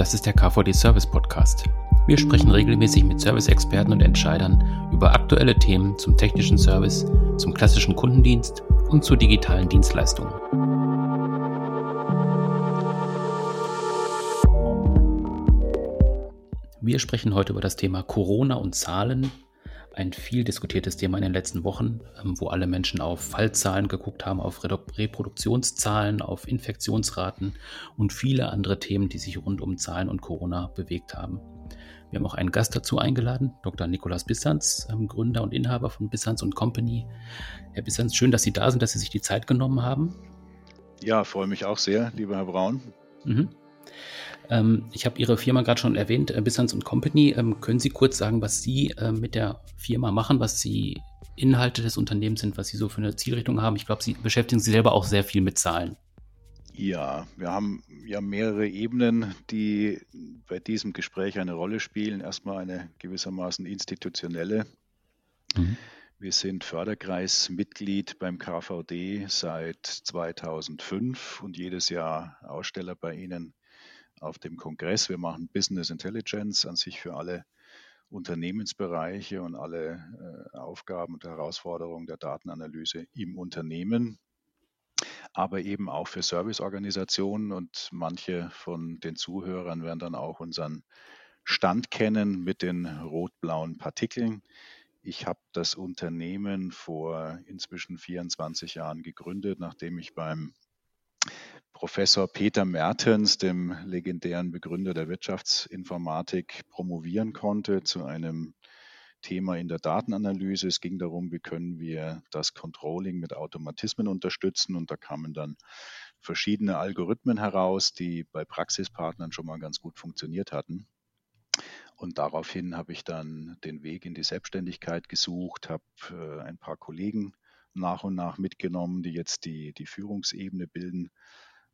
Das ist der KVD Service Podcast. Wir sprechen regelmäßig mit Service-Experten und Entscheidern über aktuelle Themen zum technischen Service, zum klassischen Kundendienst und zu digitalen Dienstleistungen. Wir sprechen heute über das Thema Corona und Zahlen, ein viel diskutiertes Thema in den letzten Wochen, ähm, wo alle Menschen auf Fallzahlen geguckt haben, auf Reproduktionszahlen, auf Infektionsraten und viele andere Themen, die sich rund um Zahlen und Corona bewegt haben. Wir haben auch einen Gast dazu eingeladen, Dr. Nikolaus Bissanz, ähm, Gründer und Inhaber von Bissanz Company. Herr Bissanz, schön, dass Sie da sind, dass Sie sich die Zeit genommen haben. Ja, freue mich auch sehr, lieber Herr Braun. Mhm. Ähm, ich habe Ihre Firma gerade schon erwähnt, äh, Bissans Company. Ähm, können Sie kurz sagen, was Sie äh, mit der Firma machen, was die Inhalte des Unternehmens sind, was Sie so für eine Zielrichtung haben? Ich glaube, Sie beschäftigen sich selber auch sehr viel mit Zahlen. Ja, wir haben ja mehrere Ebenen, die bei diesem Gespräch eine Rolle spielen. Erstmal eine gewissermaßen institutionelle. Mhm. Wir sind Förderkreismitglied beim KVD seit 2005 und jedes Jahr Aussteller bei Ihnen auf dem Kongress. Wir machen Business Intelligence an sich für alle Unternehmensbereiche und alle äh, Aufgaben und Herausforderungen der Datenanalyse im Unternehmen, aber eben auch für Serviceorganisationen und manche von den Zuhörern werden dann auch unseren Stand kennen mit den rot-blauen Partikeln. Ich habe das Unternehmen vor inzwischen 24 Jahren gegründet, nachdem ich beim Professor Peter Mertens, dem legendären Begründer der Wirtschaftsinformatik, promovieren konnte zu einem Thema in der Datenanalyse. Es ging darum, wie können wir das Controlling mit Automatismen unterstützen. Und da kamen dann verschiedene Algorithmen heraus, die bei Praxispartnern schon mal ganz gut funktioniert hatten. Und daraufhin habe ich dann den Weg in die Selbstständigkeit gesucht, habe äh, ein paar Kollegen nach und nach mitgenommen, die jetzt die, die Führungsebene bilden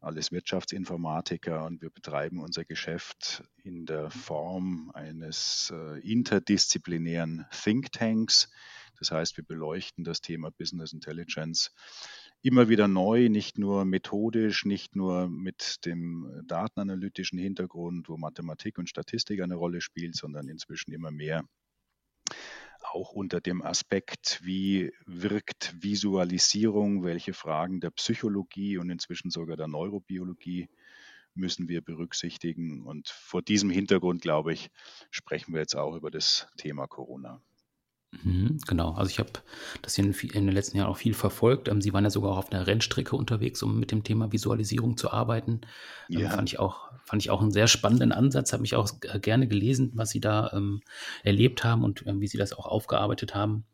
alles Wirtschaftsinformatiker und wir betreiben unser Geschäft in der Form eines äh, interdisziplinären Thinktanks. Das heißt, wir beleuchten das Thema Business Intelligence immer wieder neu, nicht nur methodisch, nicht nur mit dem datenanalytischen Hintergrund, wo Mathematik und Statistik eine Rolle spielt, sondern inzwischen immer mehr auch unter dem Aspekt, wie wirkt Visualisierung, welche Fragen der Psychologie und inzwischen sogar der Neurobiologie müssen wir berücksichtigen. Und vor diesem Hintergrund, glaube ich, sprechen wir jetzt auch über das Thema Corona. Mhm, genau, also ich habe das in, in, den letzten Jahren auch viel verfolgt. Ähm, Sie waren ja sogar auch auf einer Rennstrecke unterwegs, um mit dem Thema Visualisierung zu arbeiten. Ähm, ja. fand, ich auch, fand ich auch einen sehr spannenden Ansatz, habe mich auch gerne gelesen, was Sie da ähm, erlebt haben und ähm, wie Sie das auch aufgearbeitet haben.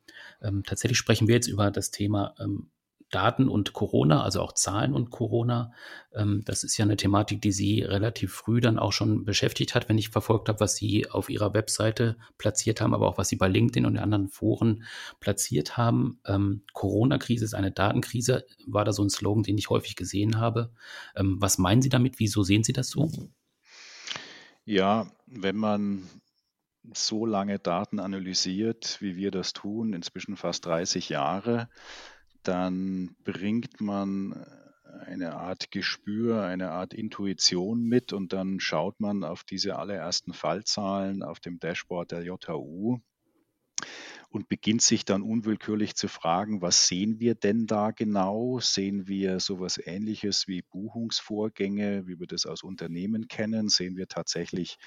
Ähm, tatsächlich sprechen wir jetzt über das Thema ähm, Daten und Corona, also auch Zahlen und Corona. Ähm, das ist ja eine Thematik, die Sie relativ früh dann auch schon beschäftigt hat, wenn ich verfolgt habe, was Sie auf Ihrer Webseite platziert haben, aber auch was Sie bei LinkedIn und anderen Foren platziert haben. Ähm, Corona-Krise ist eine Datenkrise, war da so ein Slogan, den ich häufig gesehen habe. Ähm, was meinen Sie damit? Wieso sehen Sie das so? Ja, wenn man so lange Daten analysiert, wie wir das tun, inzwischen fast 30 Jahre, dann bringt man äh, eine Art Gespür, eine Art Intuition mit und dann schaut man auf diese allerersten Fallzahlen auf dem Dashboard der JHU und beginnt sich dann unwillkürlich zu fragen, was sehen wir denn da genau? Sehen wir sowas ähnliches wie Buchungsvorgänge, wie wir das aus Unternehmen kennen? Sehen wir tatsächlich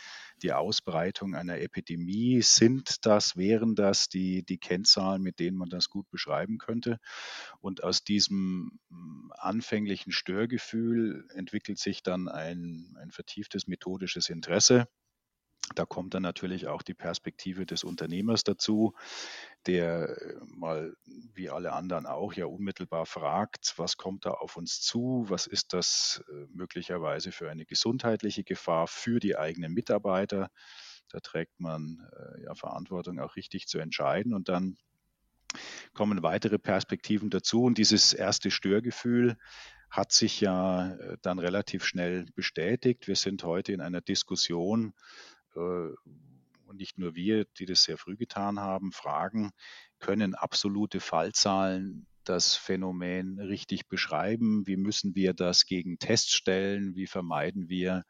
die Ausbreitung einer Epidemie? Sind das, wären das die, die Kennzahlen, mit denen man das gut beschreiben könnte? Und aus diesem hm, anfänglichen Störgefühl entwickelt sich dann ein, ein vertieftes methodisches Interesse da kommt dann natürlich auch die Perspektive des Unternehmers dazu, der äh, mal wie alle anderen auch ja unmittelbar fragt, was kommt da auf uns zu, was ist das äh, möglicherweise für eine gesundheitliche Gefahr für die eigenen Mitarbeiter. Da trägt man äh, ja Verantwortung auch richtig zu entscheiden und dann kommen weitere Perspektiven dazu und dieses erste Störgefühl hat sich ja dann relativ schnell bestätigt. Wir sind heute in einer Diskussion, und nicht nur wir, die das sehr früh getan haben, fragen, können absolute Fallzahlen das Phänomen richtig beschreiben? Wie müssen wir das gegen Tests stellen? Wie vermeiden wir,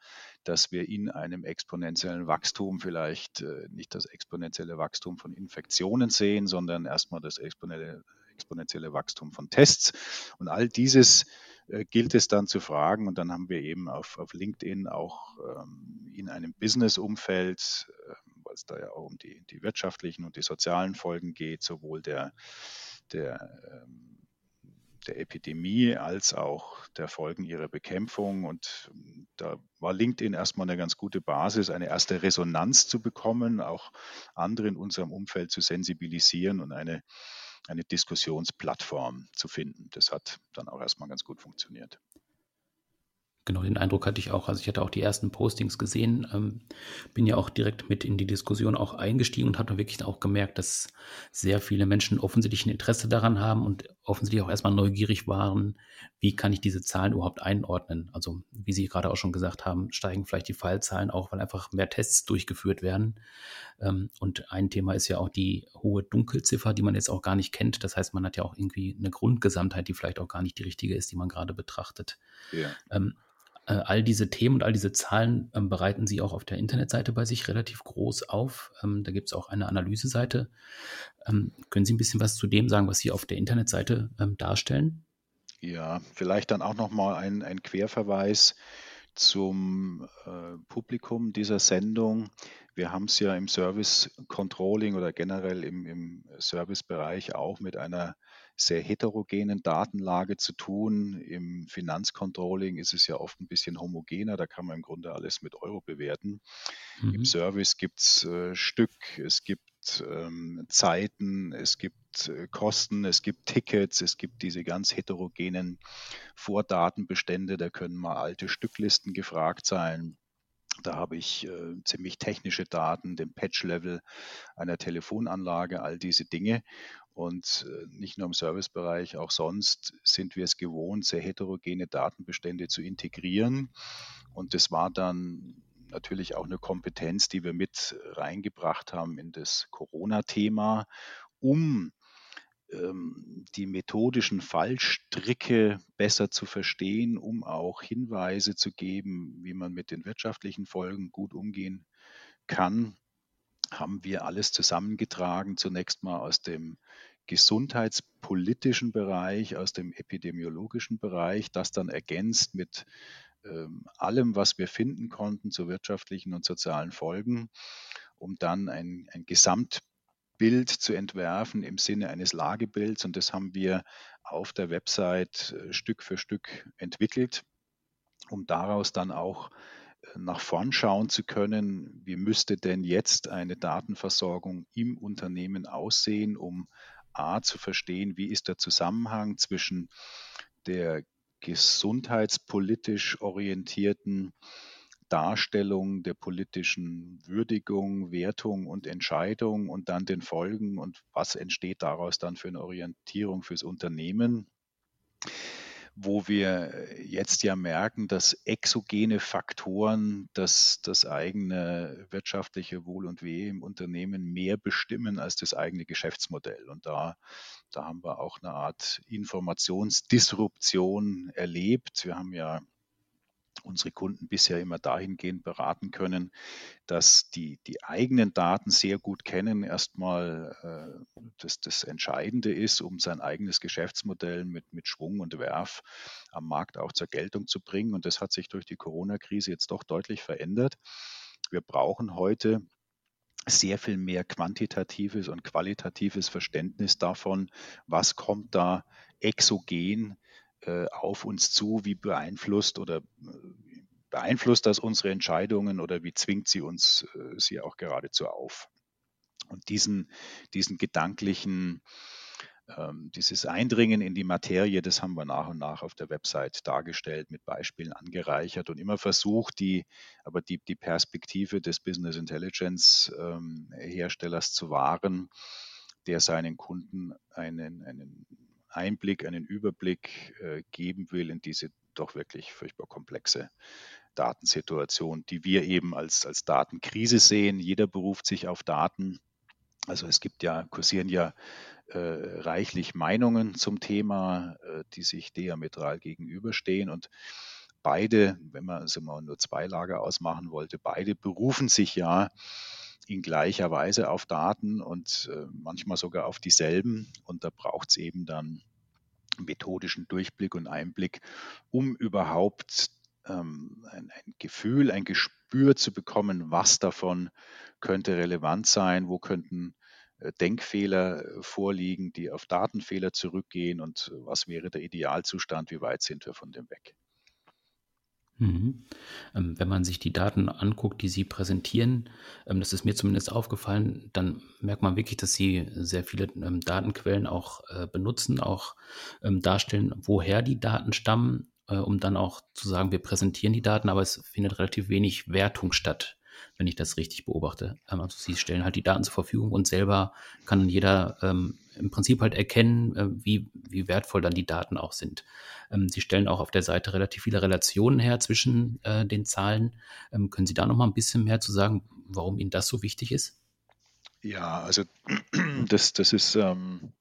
dass wir in einem exponentiellen Wachstum vielleicht äh, nicht das exponentielle Wachstum von Infektionen sehen, sondern erstmal das exponentielle, exponentielle Wachstum von Tests? Und all dieses äh, gilt es dann zu fragen. Und dann haben wir eben auf, auf LinkedIn auch ähm, in einem Business-Umfeld, äh, weil es da ja auch um die, die wirtschaftlichen und die sozialen Folgen geht, sowohl der der, ähm, der Epidemie als auch der Folgen ihrer Bekämpfung. Und ähm, da war LinkedIn erstmal eine ganz gute Basis, eine erste Resonanz zu bekommen, auch andere in unserem Umfeld zu sensibilisieren und eine, eine Diskussionsplattform zu finden. Das hat dann auch erstmal ganz gut funktioniert. Genau, den Eindruck hatte ich auch. Also ich hatte auch die ersten Postings gesehen, ähm, bin ja auch direkt mit in die Diskussion auch eingestiegen und habe wirklich auch gemerkt, dass sehr viele Menschen offensichtlich ein Interesse daran haben und offensichtlich auch erstmal neugierig waren, wie kann ich diese Zahlen überhaupt einordnen. Also wie Sie gerade auch schon gesagt haben, steigen vielleicht die Fallzahlen auch, weil einfach mehr Tests durchgeführt werden. Ähm, und ein Thema ist ja auch die hohe Dunkelziffer, die man jetzt auch gar nicht kennt. Das heißt, man hat ja auch irgendwie eine Grundgesamtheit, die vielleicht auch gar nicht die richtige ist, die man gerade betrachtet. Ja. Äh, all diese Themen und all diese Zahlen ähm, bereiten Sie auch auf der Internetseite bei sich relativ groß auf. Ähm, da gibt es auch eine Analyseseite. Ähm, können Sie ein bisschen was zu dem sagen, was Sie auf der Internetseite darstellen? Ja, vielleicht dann auch nochmal ein, ein Querverweis zum äh, Publikum dieser Sendung. Wir haben es ja im Service Controlling oder generell im, im Servicebereich auch mit einer sehr heterogenen Datenlage zu tun. Im Finanzcontrolling ist es ja oft ein bisschen homogener, da kann man im Grunde alles mit Euro bewerten. Mhm. Im Service gibt es äh, Stück, es gibt ähm, Zeiten, es gibt äh, Kosten, es gibt Tickets, es gibt diese ganz heterogenen Vordatenbestände, da können mal alte Stücklisten gefragt sein. Da habe ich äh, ziemlich technische Daten, den Patch-Level einer Telefonanlage, all diese Dinge. Und äh, nicht nur im Servicebereich, auch sonst sind wir es gewohnt, sehr heterogene Datenbestände zu integrieren. Und das war dann natürlich auch eine Kompetenz, die wir mit reingebracht haben in das Corona-Thema, um ähm, die methodischen Fallstricke besser zu verstehen, um auch Hinweise zu geben, wie man mit den wirtschaftlichen Folgen gut umgehen kann haben wir alles zusammengetragen, zunächst mal aus dem gesundheitspolitischen Bereich, aus dem epidemiologischen Bereich, das dann ergänzt mit ähm, allem, was wir finden konnten zu wirtschaftlichen und sozialen Folgen, um dann ein, ein Gesamtbild zu entwerfen im Sinne eines Lagebilds. Und das haben wir auf der Website äh, Stück für Stück entwickelt, um daraus dann auch nach vorn schauen zu können, wie müsste denn jetzt eine Datenversorgung im Unternehmen aussehen, um A zu verstehen, wie ist der Zusammenhang zwischen der gesundheitspolitisch orientierten Darstellung der politischen Würdigung, Wertung und Entscheidung und dann den Folgen und was entsteht daraus dann für eine Orientierung fürs Unternehmen wo wir jetzt ja merken, dass exogene Faktoren das, das eigene wirtschaftliche Wohl und Weh im Unternehmen mehr bestimmen als das eigene Geschäftsmodell. Und da, da haben wir auch eine Art Informationsdisruption erlebt. Wir haben ja unsere Kunden bisher immer dahingehend beraten können, dass die, die eigenen Daten sehr gut kennen, erstmal äh, das, das Entscheidende ist, um sein eigenes Geschäftsmodell mit, mit Schwung und Werf am Markt auch zur Geltung zu bringen. Und das hat sich durch die Corona-Krise jetzt doch deutlich verändert. Wir brauchen heute sehr viel mehr quantitatives und qualitatives Verständnis davon, was kommt da exogen äh, auf uns zu, wie beeinflusst oder äh, beeinflusst das unsere Entscheidungen oder wie zwingt sie uns äh, sie auch geradezu auf. Und diesen, diesen gedanklichen, ähm, dieses Eindringen in die Materie, das haben wir nach und nach auf der Website dargestellt, mit Beispielen angereichert und immer versucht, die, aber die, die Perspektive des Business Intelligence ähm, Herstellers zu wahren, der seinen Kunden einen, einen Einblick, einen Überblick äh, geben will in diese doch wirklich furchtbar komplexe Datensituation, die wir eben als, als Datenkrise sehen. Jeder beruft sich auf Daten. Also es gibt ja, kursieren ja äh, reichlich Meinungen zum Thema, äh, die sich diametral gegenüberstehen und beide, wenn man also mal nur zwei Lager ausmachen wollte, beide berufen sich ja in gleicher Weise auf Daten und äh, manchmal sogar auf dieselben. Und da braucht es eben dann methodischen Durchblick und Einblick, um überhaupt ähm, ein, ein, Gefühl, ein Gespür zu bekommen, was davon könnte relevant sein, wo könnten äh, Denkfehler äh, vorliegen, die auf Datenfehler zurückgehen und was wäre der Idealzustand, wie weit sind wir von dem weg. Mhm. Ähm, wenn man sich die Daten anguckt, die Sie präsentieren, ähm, das ist mir zumindest aufgefallen, dann merkt man wirklich, dass Sie sehr viele ähm, Datenquellen auch äh, benutzen, auch darstellen, woher die Daten stammen, äh, um dann auch zu sagen, wir präsentieren die Daten, aber es findet relativ wenig Wertung statt wenn ich das richtig beobachte. Ähm, also sie stellen halt die Daten zur Verfügung und selber kann jeder ähm, im Prinzip halt erkennen, äh, wie, wie wertvoll dann die Daten auch sind. Ähm, sie stellen auch auf der Seite relativ viele Relationen her zwischen äh, den Zahlen. Ähm, können Sie da noch mal ein bisschen mehr zu sagen, warum Ihnen das so wichtig ist? Ja, also das, das ist, ähm,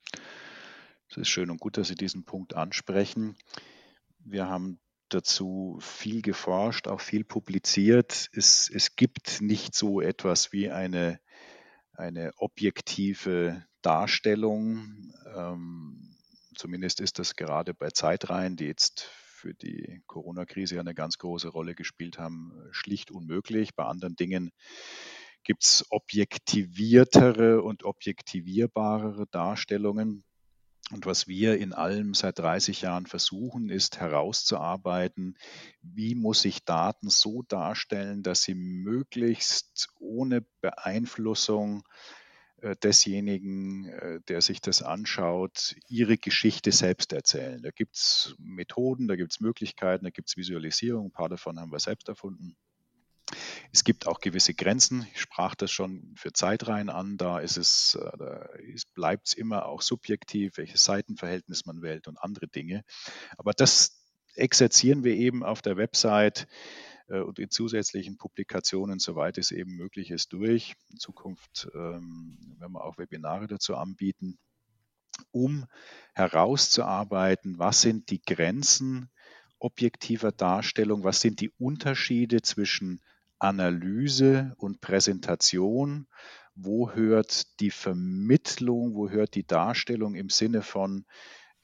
das ist schön und gut, dass Sie diesen Punkt ansprechen. Wir haben dazu viel geforscht, auch viel publiziert. Es, es gibt nicht so etwas wie eine, eine objektive Darstellung. Ähm, zumindest ist das gerade bei Zeitreihen, die jetzt für die Corona-Krise eine ganz große Rolle gespielt haben, schlicht unmöglich. Bei anderen Dingen gibt es objektiviertere und objektivierbarere Darstellungen. Und was wir in allem seit 30 Jahren versuchen, ist herauszuarbeiten, wie muss ich Daten so darstellen, dass sie möglichst ohne Beeinflussung äh, desjenigen, äh, der sich das anschaut, ihre Geschichte selbst erzählen. Da gibt es Methoden, da gibt es Möglichkeiten, da gibt es Visualisierung, ein paar davon haben wir selbst erfunden. Es gibt auch gewisse Grenzen. Ich sprach das schon für Zeitreihen an. Da ist es, äh, da bleibt es immer auch subjektiv, welches Seitenverhältnis man wählt und andere Dinge. Aber das exerzieren wir eben auf der Website äh, und in zusätzlichen Publikationen, soweit es eben möglich ist, durch. In Zukunft ähm, werden wir auch Webinare dazu anbieten, um herauszuarbeiten, was sind die Grenzen objektiver Darstellung, was sind die Unterschiede zwischen Analyse und Präsentation, wo hört die Vermittlung, wo hört die Darstellung im Sinne von,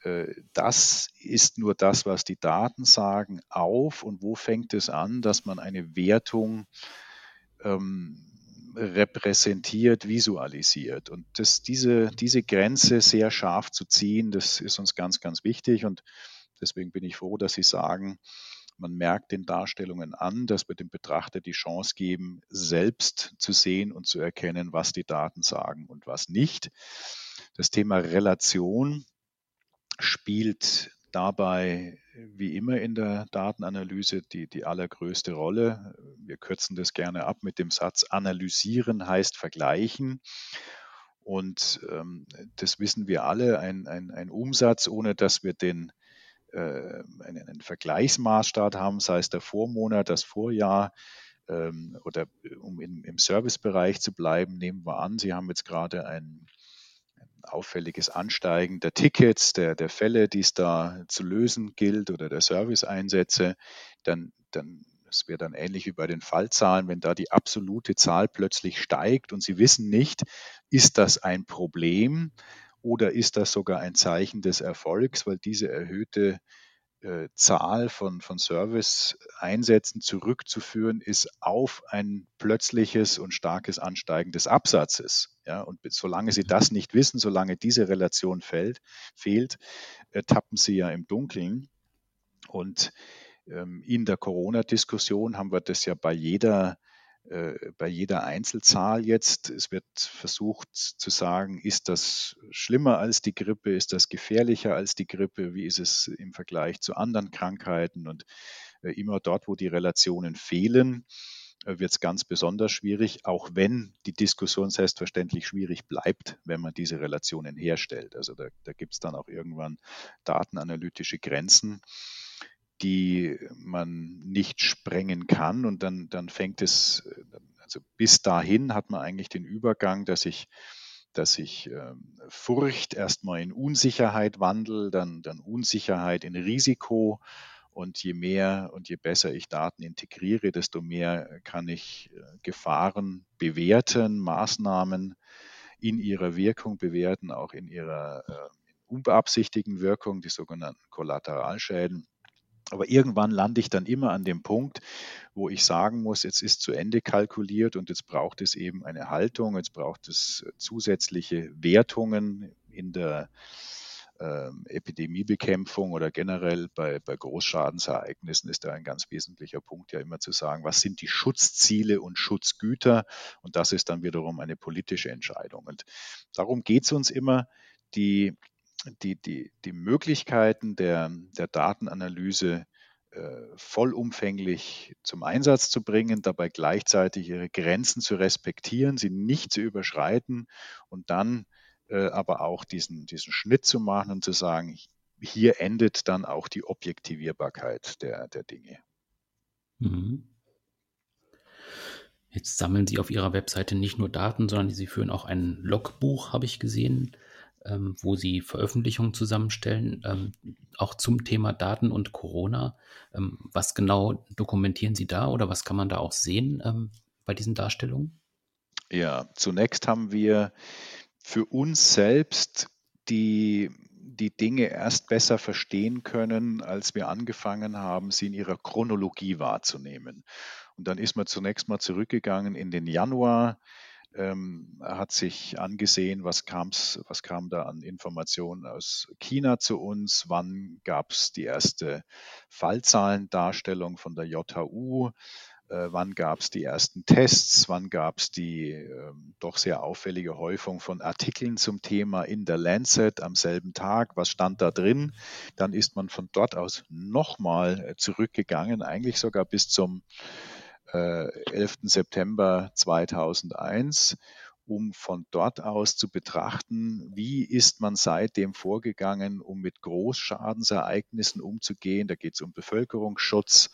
äh, das ist nur das, was die Daten sagen, auf und wo fängt es an, dass man eine Wertung ähm, repräsentiert, visualisiert. Und das, diese, diese Grenze sehr scharf zu ziehen, das ist uns ganz, ganz wichtig. Und deswegen bin ich froh, dass Sie sagen, man merkt den Darstellungen an, dass wir dem Betrachter die Chance geben, selbst zu sehen und zu erkennen, was die Daten sagen und was nicht. Das Thema Relation spielt dabei wie immer in der Datenanalyse die, die allergrößte Rolle. Wir kürzen das gerne ab mit dem Satz, analysieren heißt vergleichen. Und ähm, das wissen wir alle, ein, ein, ein Umsatz, ohne dass wir den einen, einen Vergleichsmaßstab haben, sei es der Vormonat, das Vorjahr ähm, oder äh, um in, im Servicebereich zu bleiben, nehmen wir an, Sie haben jetzt gerade ein, ein auffälliges Ansteigen der Tickets, der, der Fälle, die es da zu lösen gilt oder der Serviceeinsätze, dann, dann es wäre dann ähnlich wie bei den Fallzahlen, wenn da die absolute Zahl plötzlich steigt und Sie wissen nicht, ist das ein Problem oder ist das sogar ein Zeichen des Erfolgs, weil diese erhöhte äh, Zahl von, von Service-Einsätzen zurückzuführen ist auf ein plötzliches und starkes Ansteigen des Absatzes. Ja, und solange Sie das nicht wissen, solange diese Relation fällt, fehlt, äh, tappen Sie ja im Dunkeln. Und ähm, in der Corona-Diskussion haben wir das ja bei jeder bei jeder Einzelzahl jetzt. Es wird versucht zu sagen, ist das schlimmer als die Grippe, ist das gefährlicher als die Grippe, wie ist es im Vergleich zu anderen Krankheiten und äh, immer dort, wo die Relationen fehlen, äh, wird es ganz besonders schwierig, auch wenn die Diskussion selbstverständlich schwierig bleibt, wenn man diese Relationen herstellt. Also da, da gibt es dann auch irgendwann datenanalytische Grenzen die man nicht sprengen kann. Und dann, dann fängt es, also bis dahin hat man eigentlich den Übergang, dass ich dass sich ähm, Furcht erstmal in Unsicherheit wandelt, dann, dann Unsicherheit in Risiko. Und je mehr und je besser ich Daten integriere, desto mehr kann ich äh, Gefahren bewerten, Maßnahmen in ihrer Wirkung bewerten, auch in ihrer äh, unbeabsichtigten Wirkung, die sogenannten Kollateralschäden. Aber irgendwann lande ich dann immer an dem Punkt, wo ich sagen muss, jetzt ist zu Ende kalkuliert und jetzt braucht es eben eine Haltung, jetzt braucht es zusätzliche Wertungen in der äh, Epidemiebekämpfung oder generell bei, bei Großschadensereignissen ist da ein ganz wesentlicher Punkt ja immer zu sagen, was sind die Schutzziele und Schutzgüter? Und das ist dann wiederum eine politische Entscheidung. Und darum geht es uns immer, die die, die, die Möglichkeiten der, der Datenanalyse äh, vollumfänglich zum Einsatz zu bringen, dabei gleichzeitig ihre Grenzen zu respektieren, sie nicht zu überschreiten und dann äh, aber auch diesen, diesen Schnitt zu machen und zu sagen, hier endet dann auch die Objektivierbarkeit der, der Dinge. Mhm. Jetzt sammeln Sie auf Ihrer Webseite nicht nur Daten, sondern Sie führen auch ein Logbuch, habe ich gesehen ähm, wo sie Veröffentlichungen zusammenstellen, ähm, auch zum Thema Daten und Corona. Ähm, was genau dokumentieren Sie da oder was kann man da auch sehen ähm, bei diesen Darstellungen? Ja, zunächst haben wir für uns selbst die, die Dinge erst besser verstehen können, als wir angefangen haben, sie in ihrer Chronologie wahrzunehmen. Und dann ist man zunächst mal zurückgegangen in den Januar ähm, hat sich angesehen, was, kam's, was kam da an Informationen aus China zu uns, wann gab es die erste Fallzahlendarstellung von der JHU, äh, wann gab es die ersten Tests, wann gab es die äh, doch sehr auffällige Häufung von Artikeln zum Thema in der Lancet am selben Tag, was stand da drin. Dann ist man von dort aus nochmal äh, zurückgegangen, eigentlich sogar bis zum 11. Äh, September 2001, um von dort aus zu betrachten, wie ist man seitdem vorgegangen, um mit Großschadensereignissen umzugehen. Da geht es um Bevölkerungsschutz,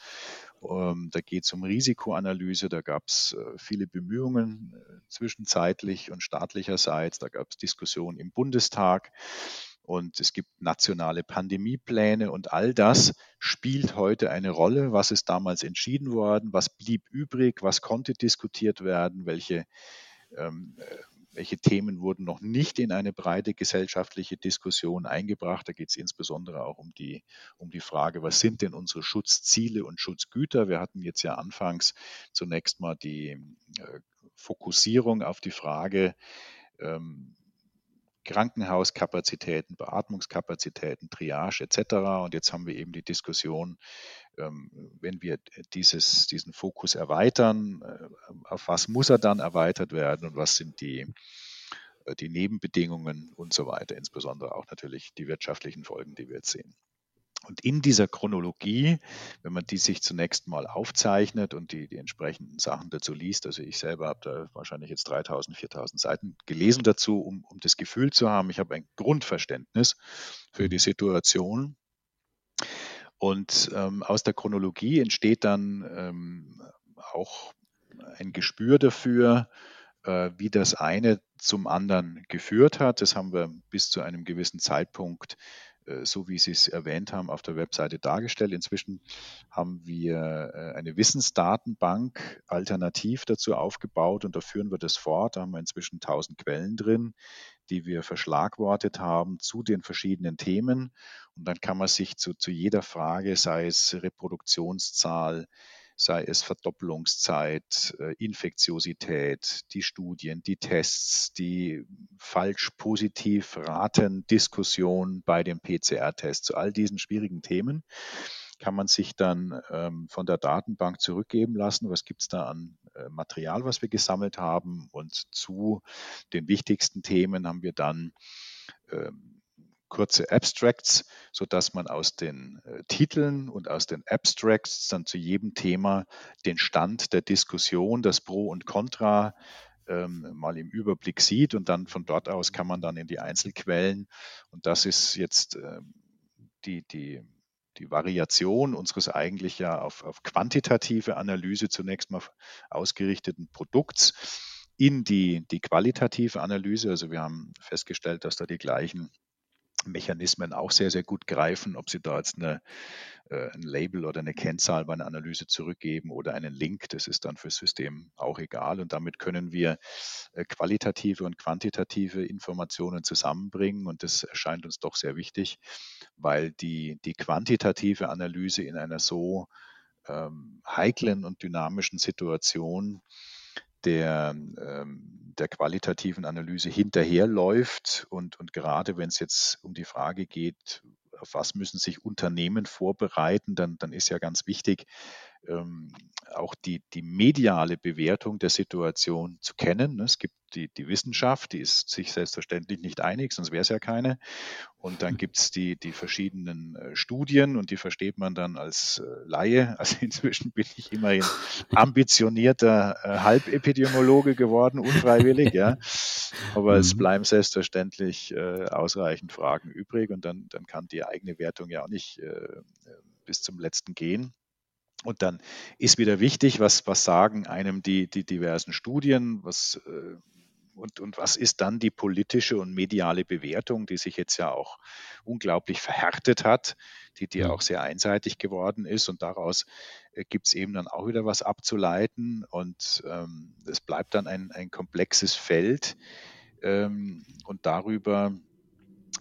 ähm, da geht es um Risikoanalyse, da gab es äh, viele Bemühungen äh, zwischenzeitlich und staatlicherseits, da gab es Diskussionen im Bundestag und es gibt nationale Pandemiepläne und all das spielt heute eine Rolle. Was ist damals entschieden worden? Was blieb übrig? Was konnte diskutiert werden? Welche, ähm, äh, welche Themen wurden noch nicht in eine breite gesellschaftliche Diskussion eingebracht? Da geht es insbesondere auch um die, um die Frage, was sind denn unsere Schutzziele und Schutzgüter? Wir hatten jetzt ja anfangs zunächst mal die äh, Fokussierung auf die Frage, ähm, Krankenhauskapazitäten, Beatmungskapazitäten, Triage etc. Und jetzt haben wir eben die Diskussion, ähm, wenn wir dieses, diesen Fokus erweitern, äh, auf was muss er dann erweitert werden und was sind die, äh, die Nebenbedingungen und so weiter, insbesondere auch natürlich die wirtschaftlichen Folgen, die wir jetzt sehen. Und in dieser Chronologie, wenn man die sich zunächst mal aufzeichnet und die, die entsprechenden Sachen dazu liest, also ich selber habe da wahrscheinlich jetzt 3000, 4000 Seiten gelesen dazu, um, um das Gefühl zu haben, ich habe ein Grundverständnis für die Situation. Und ähm, aus der Chronologie entsteht dann ähm, auch ein Gespür dafür, äh, wie das eine zum anderen geführt hat. Das haben wir bis zu einem gewissen Zeitpunkt so wie Sie es erwähnt haben, auf der Webseite dargestellt. Inzwischen haben wir äh, eine Wissensdatenbank alternativ dazu aufgebaut und da führen wir das fort. Da haben wir inzwischen 1000 Quellen drin, die wir verschlagwortet haben zu den verschiedenen Themen. Und dann kann man sich zu, zu jeder Frage, sei es Reproduktionszahl, sei es Verdoppelungszeit, äh, Infektiosität, die Studien, die Tests, die falsch-positiv Raten, Diskussion bei dem PCR-Test, zu all diesen schwierigen Themen kann man sich dann ähm, von der Datenbank zurückgeben lassen. Was gibt es da an äh, Material, was wir gesammelt haben? Und zu den wichtigsten Themen haben wir dann ähm, kurze Abstracts, so dass man aus den äh, Titeln und aus den Abstracts dann zu jedem Thema den Stand der Diskussion, das Pro und Contra ähm, mal im Überblick sieht und dann von dort aus kann man dann in die Einzelquellen und das ist jetzt ähm, die, die, die Variation unseres eigentlich ja auf, auf quantitative Analyse zunächst mal ausgerichteten Produkts in die, die qualitative Analyse. Also wir haben festgestellt, dass da die gleichen Mechanismen auch sehr, sehr gut greifen, ob Sie da jetzt eine, äh, ein Label oder eine Kennzahl bei einer Analyse zurückgeben oder einen Link, das ist dann fürs System auch egal. Und damit können wir äh, qualitative und quantitative Informationen zusammenbringen. Und das erscheint uns doch sehr wichtig, weil die, die quantitative Analyse in einer so ähm, heiklen und dynamischen Situation der, ähm, der qualitativen Analyse hinterherläuft. Und, und gerade wenn es jetzt um die Frage geht, auf was müssen sich Unternehmen vorbereiten, dann, dann ist ja ganz wichtig, ähm, auch die, die mediale Bewertung der Situation zu kennen. Ne? Es gibt die, die Wissenschaft, die ist sich selbstverständlich nicht einig, sonst wäre es ja keine. Und dann hm. gibt es die, die verschiedenen äh, Studien und die versteht man dann als äh, Laie. Also inzwischen bin ich immerhin ambitionierter äh, Halbepidemiologe geworden, unfreiwillig, ja. Aber mhm. es bleiben selbstverständlich äh, ausreichend Fragen übrig und dann, dann kann die eigene Wertung ja auch nicht äh, bis zum letzten gehen. Und dann ist wieder wichtig, was, was sagen einem die, die diversen Studien, was, äh, und, und was ist dann die politische und mediale Bewertung, die sich jetzt ja auch unglaublich verhärtet hat, die, die ja. auch sehr einseitig geworden ist. Und daraus äh, gibt es eben dann auch wieder was abzuleiten. Und ähm, es bleibt dann ein, ein komplexes Feld. Ähm, und darüber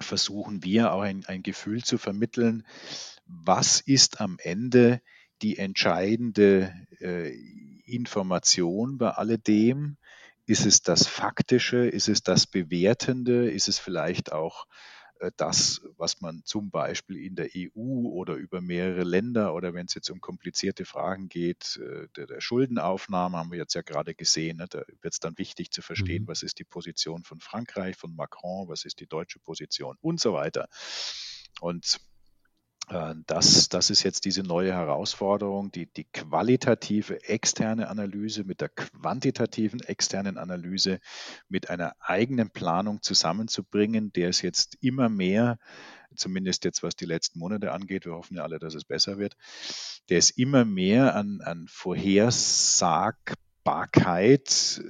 versuchen wir auch ein, ein Gefühl zu vermitteln, was ist am Ende die entscheidende äh, Information bei alledem? Ist es das Faktische? Ist es das Bewertende? Ist es vielleicht auch äh, das, was man zum Beispiel in der EU oder über mehrere Länder oder wenn es jetzt um komplizierte Fragen geht, äh, der, der, Schuldenaufnahme haben wir jetzt ja gerade gesehen. Ne? Da wird es dann wichtig zu verstehen, mhm. was ist die Position von Frankreich, von Macron, was ist die deutsche Position und so weiter. Und das, das ist jetzt diese neue Herausforderung, die, die qualitative externe Analyse mit der quantitativen externen Analyse mit einer eigenen Planung zusammenzubringen, der es jetzt immer mehr, zumindest jetzt was die letzten Monate angeht, wir hoffen ja alle, dass es besser wird, der es immer mehr an, an Vorhersagbarkeit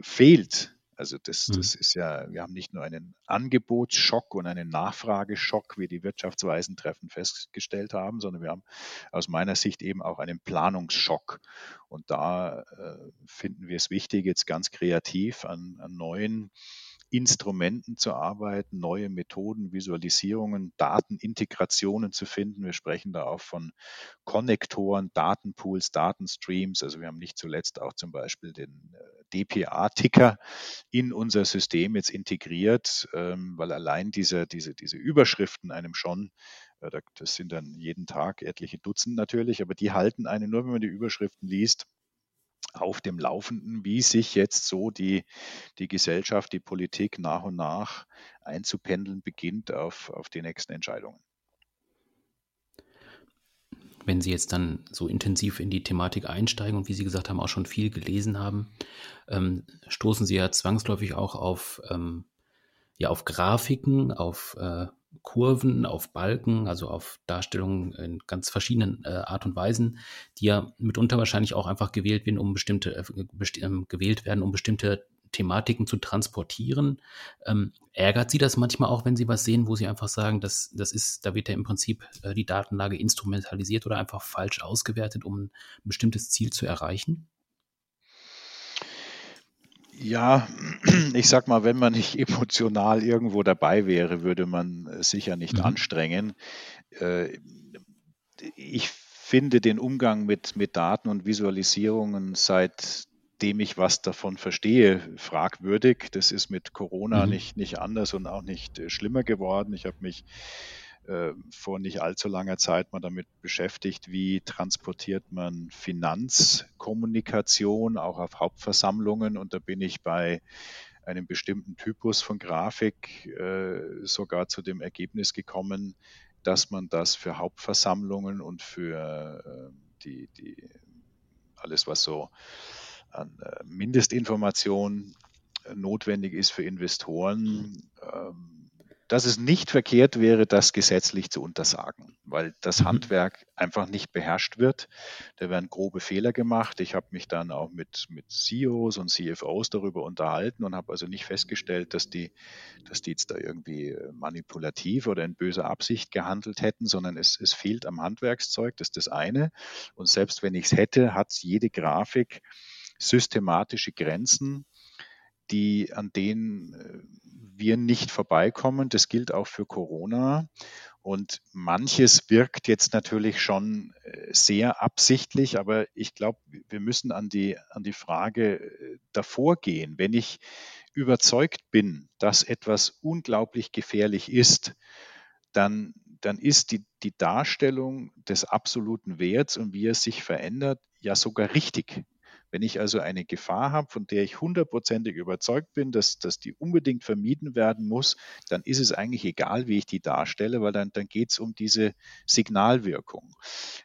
fehlt. Also das, mhm. das ist ja, wir haben nicht nur einen Angebotsschock und einen Nachfrageschock, wie die Wirtschaftsweisentreffen festgestellt haben, sondern wir haben aus meiner Sicht eben auch einen Planungsschock. Und da äh, finden wir es wichtig, jetzt ganz kreativ an, an neuen Instrumenten zu arbeiten, neue Methoden, Visualisierungen, Datenintegrationen zu finden. Wir sprechen da auch von Konnektoren, Datenpools, Datenstreams. Also wir haben nicht zuletzt auch zum Beispiel den äh, DPA-Ticker in unser System jetzt integriert, ähm, weil allein diese, diese, diese Überschriften einem schon äh, das sind dann jeden Tag etliche Dutzend natürlich, aber die halten einen nur, wenn man die Überschriften liest, auf dem Laufenden, wie sich jetzt so die, die Gesellschaft, die Politik nach und nach einzupendeln beginnt auf, auf die nächsten Entscheidungen. Wenn Sie jetzt dann so intensiv in die Thematik einsteigen und wie Sie gesagt haben, auch schon viel gelesen haben, ähm, stoßen Sie ja zwangsläufig auch auf, ähm, ja, auf Grafiken, auf äh, Kurven, auf Balken, also auf Darstellungen in ganz verschiedenen äh, Art und Weisen, die ja mitunter wahrscheinlich auch einfach gewählt werden, um bestimmte äh, besti ähm, gewählt werden, um bestimmte Thematiken zu transportieren. Ähm, ärgert Sie das manchmal auch, wenn Sie was sehen, wo Sie einfach sagen, das, das ist, da wird ja im Prinzip äh, die Datenlage instrumentalisiert oder einfach falsch ausgewertet, um ein bestimmtes Ziel zu erreichen? Ja, ich sag mal, wenn man nicht emotional irgendwo dabei wäre, würde man sicher nicht mhm. anstrengen. Äh, ich finde den Umgang mit, mit Daten und Visualisierungen seitdem ich was davon verstehe, fragwürdig. Das ist mit Corona mhm. nicht, nicht anders und auch nicht äh, schlimmer geworden. Ich habe mich äh, vor nicht allzu langer Zeit mal damit beschäftigt, wie transportiert man Finanzkommunikation auch auf Hauptversammlungen. Und da bin ich bei einem bestimmten Typus von Grafik äh, sogar zu dem Ergebnis gekommen, dass man das für Hauptversammlungen und für äh, die, die alles, was so an äh, Mindestinformation notwendig ist für Investoren, ähm, dass es nicht verkehrt wäre, das gesetzlich zu untersagen, weil das mhm. Handwerk einfach nicht beherrscht wird. Da werden grobe Fehler gemacht. Ich habe mich dann auch mit, mit CEOs und CFOs darüber unterhalten und habe also nicht festgestellt, dass die, dass die jetzt da irgendwie manipulativ oder in böser Absicht gehandelt hätten, sondern es, es fehlt am Handwerkszeug, das ist das eine. Und selbst wenn ich es hätte, hat jede Grafik systematische Grenzen, die, an denen äh, wir nicht vorbeikommen. Das gilt auch für Corona. Und manches wirkt jetzt natürlich schon äh, sehr absichtlich, aber ich glaube, wir müssen an die, an die Frage äh, davor gehen. Wenn ich überzeugt bin, dass etwas unglaublich gefährlich ist, dann, dann ist die, die Darstellung des absoluten Werts und wie er sich verändert ja sogar richtig. Wenn ich also eine Gefahr habe, von der ich hundertprozentig überzeugt bin, dass, dass die unbedingt vermieden werden muss, dann ist es eigentlich egal, wie ich die darstelle, weil dann, dann geht es um diese Signalwirkung.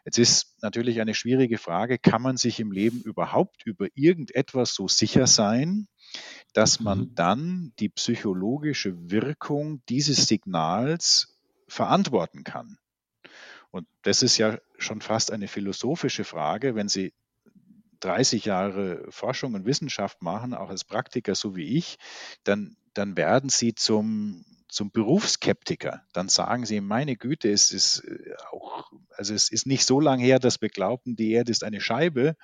Jetzt ist natürlich eine schwierige Frage, kann man sich im Leben überhaupt über irgendetwas so sicher sein, dass man mhm. dann die psychologische Wirkung dieses Signals verantworten kann? Und das ist ja schon fast eine philosophische Frage, wenn Sie 30 Jahre Forschung und Wissenschaft machen, auch als Praktiker so wie ich, dann, dann werden sie zum, zum Berufsskeptiker. Dann sagen sie, meine Güte, es ist äh, auch, also es ist nicht so lange her, dass wir glaubten, die Erde ist eine Scheibe.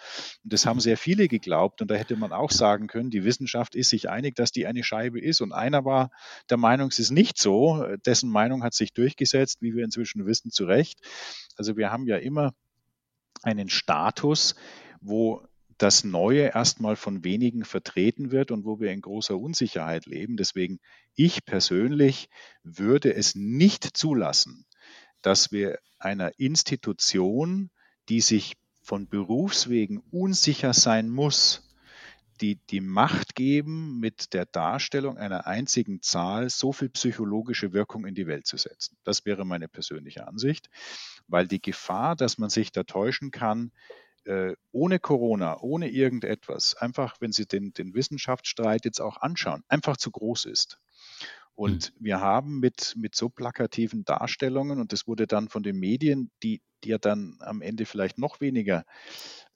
Und das haben sehr viele geglaubt. Und da hätte man auch sagen können, die Wissenschaft ist sich einig, dass die eine Scheibe ist. Und einer war der Meinung, es ist nicht so. Dessen Meinung hat sich durchgesetzt, wie wir inzwischen wissen, zu Recht. Also wir haben ja immer einen Status, wo das Neue erstmal von wenigen vertreten wird und wo wir in großer Unsicherheit leben. Deswegen, ich persönlich würde es nicht zulassen, dass wir einer Institution, die sich von Berufswegen unsicher sein muss, die die Macht geben, mit der Darstellung einer einzigen Zahl so viel psychologische Wirkung in die Welt zu setzen. Das wäre meine persönliche Ansicht, weil die Gefahr, dass man sich da täuschen kann, äh, ohne Corona, ohne irgendetwas, einfach, wenn Sie den, den Wissenschaftsstreit jetzt auch anschauen, einfach zu groß ist. Und mhm. wir haben mit, mit so plakativen Darstellungen, und das wurde dann von den Medien, die, die ja dann am Ende vielleicht noch weniger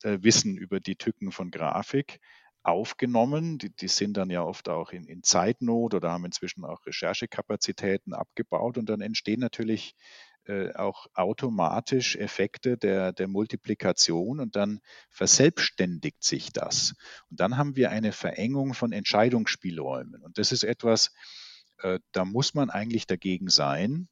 äh, wissen über die Tücken von Grafik, aufgenommen. Die, die sind dann ja oft auch in, in Zeitnot oder haben inzwischen auch Recherchekapazitäten abgebaut und dann entstehen natürlich auch automatisch Effekte der, der Multiplikation und dann verselbstständigt sich das. Und dann haben wir eine Verengung von Entscheidungsspielräumen. Und das ist etwas, äh, da muss man eigentlich dagegen sein,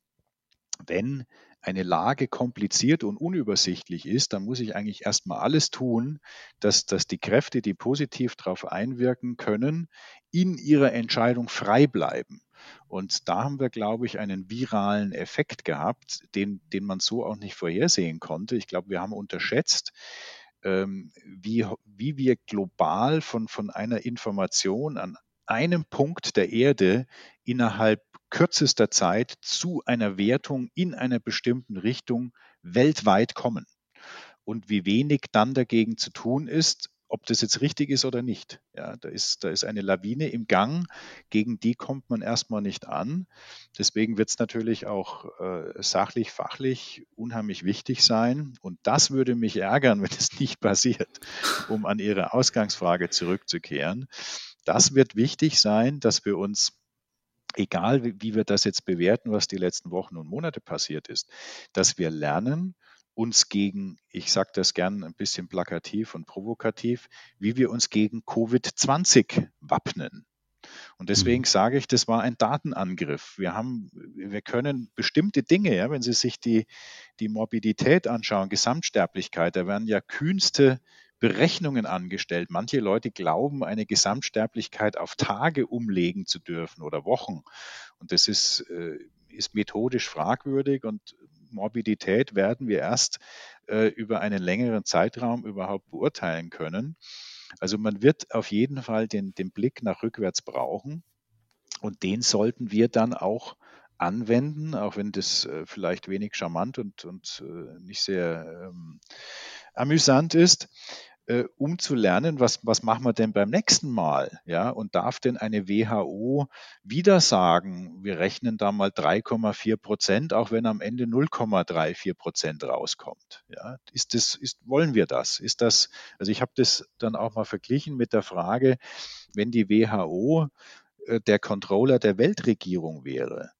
wenn eine Lage kompliziert und unübersichtlich ist, dann muss ich eigentlich erstmal alles tun, dass, dass die Kräfte, die positiv darauf einwirken können, in ihrer Entscheidung frei bleiben. Und da haben wir, glaube ich, einen viralen Effekt gehabt, den, den man so auch nicht vorhersehen konnte. Ich glaube, wir haben unterschätzt, ähm, wie, wie wir global von, von einer Information an einem Punkt der Erde innerhalb kürzester Zeit zu einer Wertung in einer bestimmten Richtung weltweit kommen. Und wie wenig dann dagegen zu tun ist, ob das jetzt richtig ist oder nicht. Ja, da ist, da ist eine Lawine im Gang, gegen die kommt man erstmal nicht an. Deswegen wird es natürlich auch äh, sachlich, fachlich unheimlich wichtig sein. Und das würde mich ärgern, wenn es nicht passiert, um an Ihre Ausgangsfrage zurückzukehren. Das wird wichtig sein, dass wir uns egal wie, wie wir das jetzt bewerten, was die letzten Wochen und Monate passiert ist, dass wir lernen, uns gegen, ich sage das gern ein bisschen plakativ und provokativ, wie wir uns gegen Covid-20 wappnen. Und deswegen mhm. sage ich, das war ein Datenangriff. Wir haben, wir können bestimmte Dinge, ja, wenn Sie sich die, die Morbidität anschauen, Gesamtsterblichkeit, da werden ja kühnste Berechnungen angestellt. Manche Leute glauben, eine Gesamtsterblichkeit auf Tage umlegen zu dürfen oder Wochen. Und das ist, äh, ist methodisch fragwürdig und Morbidität werden wir erst äh, über einen längeren Zeitraum überhaupt beurteilen können. Also man wird auf jeden Fall den, den Blick nach rückwärts brauchen und den sollten wir dann auch anwenden, auch wenn das äh, vielleicht wenig charmant und, und äh, nicht sehr ähm, amüsant ist. Äh, um zu lernen, was, was machen wir denn beim nächsten Mal? Ja, und darf denn eine WHO wieder sagen, wir rechnen da mal 3,4 Prozent, auch wenn am Ende 0,34 Prozent rauskommt? Ja, ist das, ist, wollen wir das? Ist das, also ich habe das dann auch mal verglichen mit der Frage, wenn die WHO äh, der Controller der Weltregierung wäre,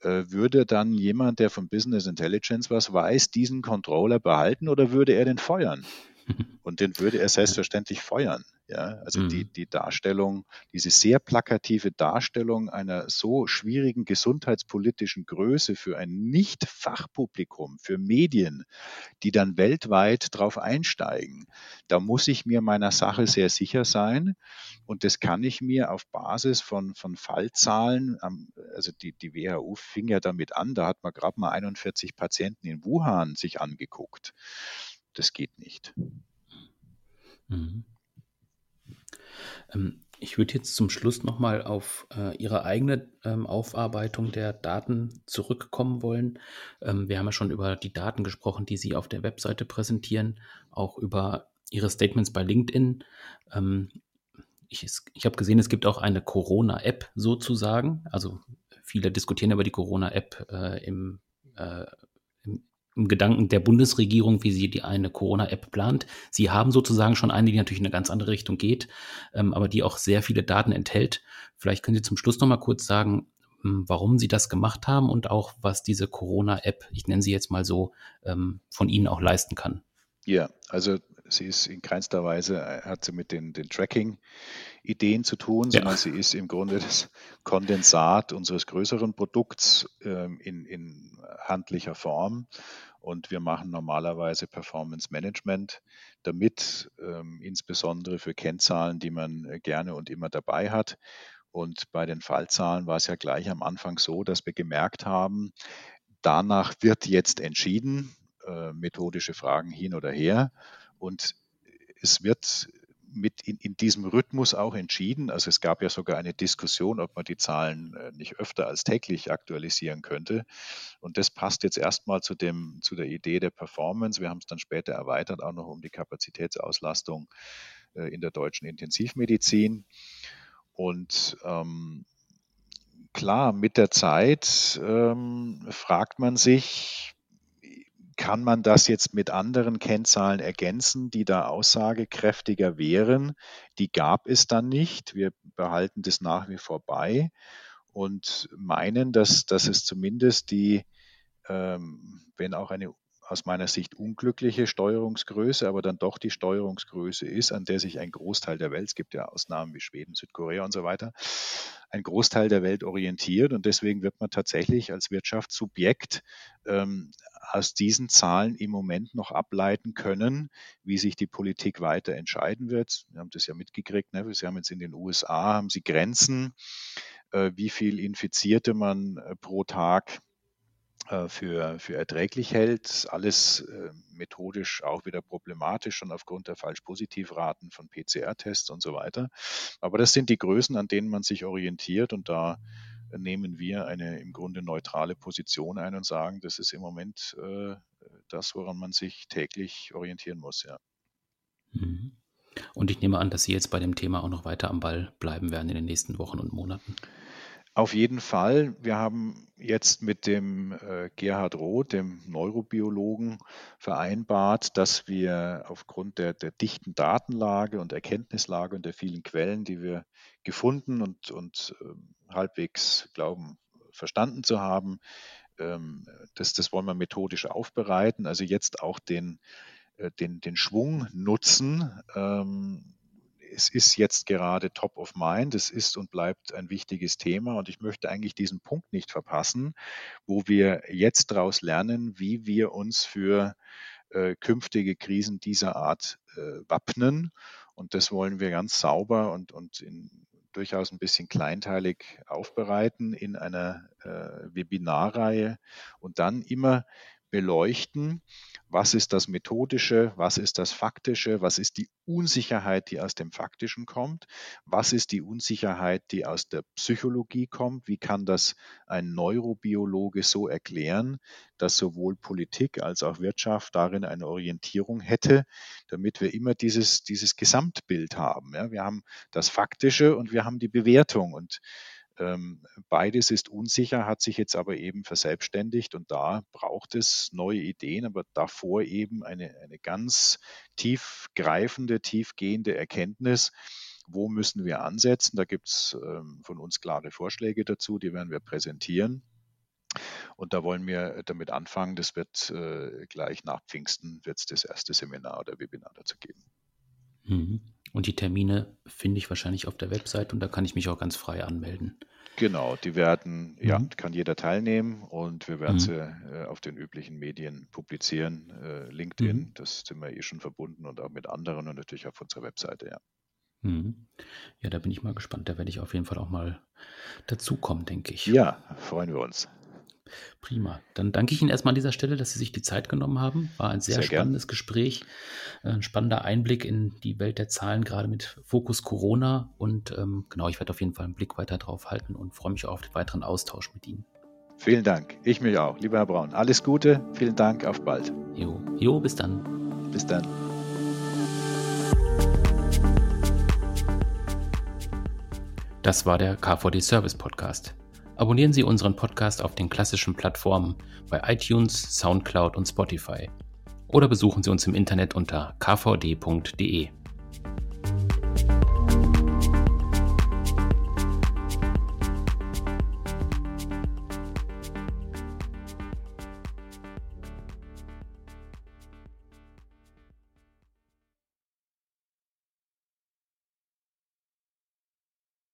äh, würde dann jemand, der von Business Intelligence was weiß, diesen Controller behalten oder würde er den feuern? Und den würde er selbstverständlich feuern. Ja, also mhm. die, die Darstellung, diese sehr plakative Darstellung einer so schwierigen gesundheitspolitischen Größe für ein Nicht-Fachpublikum, für Medien, die dann weltweit drauf einsteigen, da muss ich mir meiner Sache sehr sicher sein. Und das kann ich mir auf Basis von, von Fallzahlen, also die, die WHO fing ja damit an, da hat man gerade mal 41 Patienten in Wuhan sich angeguckt. Das geht nicht. Mhm. Ähm, ich würde jetzt zum Schluss nochmal auf äh, Ihre eigene ähm, Aufarbeitung der Daten zurückkommen wollen. Ähm, wir haben ja schon über die Daten gesprochen, die Sie auf der Webseite präsentieren, auch über Ihre Statements bei LinkedIn. Ähm, ich, ich habe gesehen, es gibt auch eine Corona-App sozusagen. Also viele diskutieren über die Corona-App äh, im, äh, im Gedanken der Bundesregierung, wie sie die eine Corona-App plant. Sie haben sozusagen schon eine, die natürlich in eine ganz andere Richtung geht, ähm, aber die auch sehr viele Daten enthält. Vielleicht können Sie zum Schluss noch mal kurz sagen, ähm, warum Sie das gemacht haben und auch, was diese Corona-App, ich nenne sie jetzt mal so, ähm, von Ihnen auch leisten kann. Ja, also sie ist in keinster Weise, äh, hat sie mit den, den Tracking-Ideen zu tun, sondern ja. sie ist im Grunde das Kondensat unseres größeren Produkts ähm, in, in handlicher Form. Und wir machen normalerweise Performance Management, damit ähm, insbesondere für Kennzahlen, die man äh, gerne und immer dabei hat. Und bei den Fallzahlen war es ja gleich am Anfang so, dass wir gemerkt haben, danach wird jetzt entschieden, äh, methodische Fragen hin oder her. Und es wird mit in, in, diesem Rhythmus auch entschieden. Also es gab ja sogar eine Diskussion, ob man die Zahlen äh, nicht öfter als täglich aktualisieren könnte. Und das passt jetzt erstmal zu, dem, zu der Idee der Performance. Wir haben es dann später erweitert, auch noch um die Kapazitätsauslastung äh, in der deutschen Intensivmedizin. Und ähm, klar, mit der Zeit ähm, fragt man sich, kann man das jetzt mit anderen Kennzahlen ergänzen, die da aussagekräftiger wären? Die gab es dann nicht. Wir behalten das nach wie vor bei und meinen, dass, dass es zumindest die, ähm, wenn auch eine aus meiner Sicht unglückliche Steuerungsgröße, aber dann doch die Steuerungsgröße ist, an der sich ein Großteil der Welt, es gibt ja Ausnahmen wie Schweden, Südkorea und so weiter, ein Großteil der Welt orientiert. Und deswegen wird man tatsächlich als Wirtschaftssubjekt ähm, aus diesen Zahlen im Moment noch ableiten können, wie sich die Politik weiter entscheiden wird. Wir haben das ja mitgekriegt. Ne? Sie haben jetzt in den USA haben sie Grenzen, äh, wie viel Infizierte man äh, pro Tag für, für erträglich hält. Alles äh, methodisch auch wieder problematisch, schon aufgrund der Falsch-Positiv-Raten von PCR-Tests und so weiter. Aber das sind die Größen, an denen man sich orientiert und da nehmen wir eine im Grunde neutrale Position ein und sagen, das ist im Moment äh, das, woran man sich täglich orientieren muss, ja. Mhm. Und ich nehme an, dass Sie jetzt bei dem Thema auch noch weiter am Ball bleiben werden in den nächsten Wochen und Monaten. Auf jeden Fall. Wir haben jetzt mit dem äh, Gerhard Roth, dem Neurobiologen, vereinbart, dass wir aufgrund der, der, dichten Datenlage und Erkenntnislage und der vielen Quellen, die wir gefunden und, und äh, halbwegs glauben, verstanden zu haben, ähm, das, das wollen wir methodisch aufbereiten. Also jetzt auch den, äh, den, den Schwung nutzen, ähm, es ist jetzt gerade top of mind, es ist und bleibt ein wichtiges Thema und ich möchte eigentlich diesen Punkt nicht verpassen, wo wir jetzt daraus lernen, wie wir uns für äh, künftige Krisen dieser Art äh, wappnen. Und das wollen wir ganz sauber und, und in, durchaus ein bisschen kleinteilig aufbereiten in einer äh, Webinarreihe und dann immer beleuchten, was ist das Methodische, was ist das Faktische, was ist die Unsicherheit, die aus dem Faktischen kommt, was ist die Unsicherheit, die aus der Psychologie kommt, wie kann das ein Neurobiologe so erklären, dass sowohl Politik als auch Wirtschaft darin eine Orientierung hätte, damit wir immer dieses, dieses Gesamtbild haben. Ja, wir haben das Faktische und wir haben die Bewertung. Und beides ist unsicher, hat sich jetzt aber eben verselbstständigt und da braucht es neue Ideen, aber davor eben eine, eine ganz tiefgreifende, tiefgehende Erkenntnis, wo müssen wir ansetzen. Da gibt es ähm, von uns klare Vorschläge dazu, die werden wir präsentieren. Und da wollen wir damit anfangen. Das wird äh, gleich nach Pfingsten wird es das erste Seminar oder Webinar dazu geben. Mhm. Und die Termine finde ich wahrscheinlich auf der Website und da kann ich mich auch ganz frei anmelden. Genau, die werden, mhm. ja, kann jeder teilnehmen und wir werden mhm. sie äh, auf den üblichen Medien publizieren. Äh, LinkedIn, mhm. das sind wir eh schon verbunden und auch mit anderen und natürlich auf unserer Webseite, ja. Mhm. Ja, da bin ich mal gespannt. Da werde ich auf jeden Fall auch mal dazukommen, denke ich. Ja, freuen wir uns. Prima. Dann danke ich Ihnen erstmal an dieser Stelle, dass Sie sich die Zeit genommen haben. War ein sehr, sehr spannendes gern. Gespräch, äh, ein spannender Einblick in die Welt der Zahlen, gerade mit Fokus Corona. Und ähm, genau, ich werde auf jeden Fall einen Blick weiter drauf halten und freue mich auch auf den weiteren Austausch mit Ihnen. Vielen Dank. Ich mich auch. Lieber Herr Braun, alles Gute. Vielen Dank. Auf bald. Jo, jo bis dann. Bis dann. Das war der KVD Service Podcast. Abonnieren Sie unseren Podcast auf den klassischen Plattformen bei iTunes, SoundCloud und Spotify. Oder besuchen Sie uns im Internet unter kvd.de.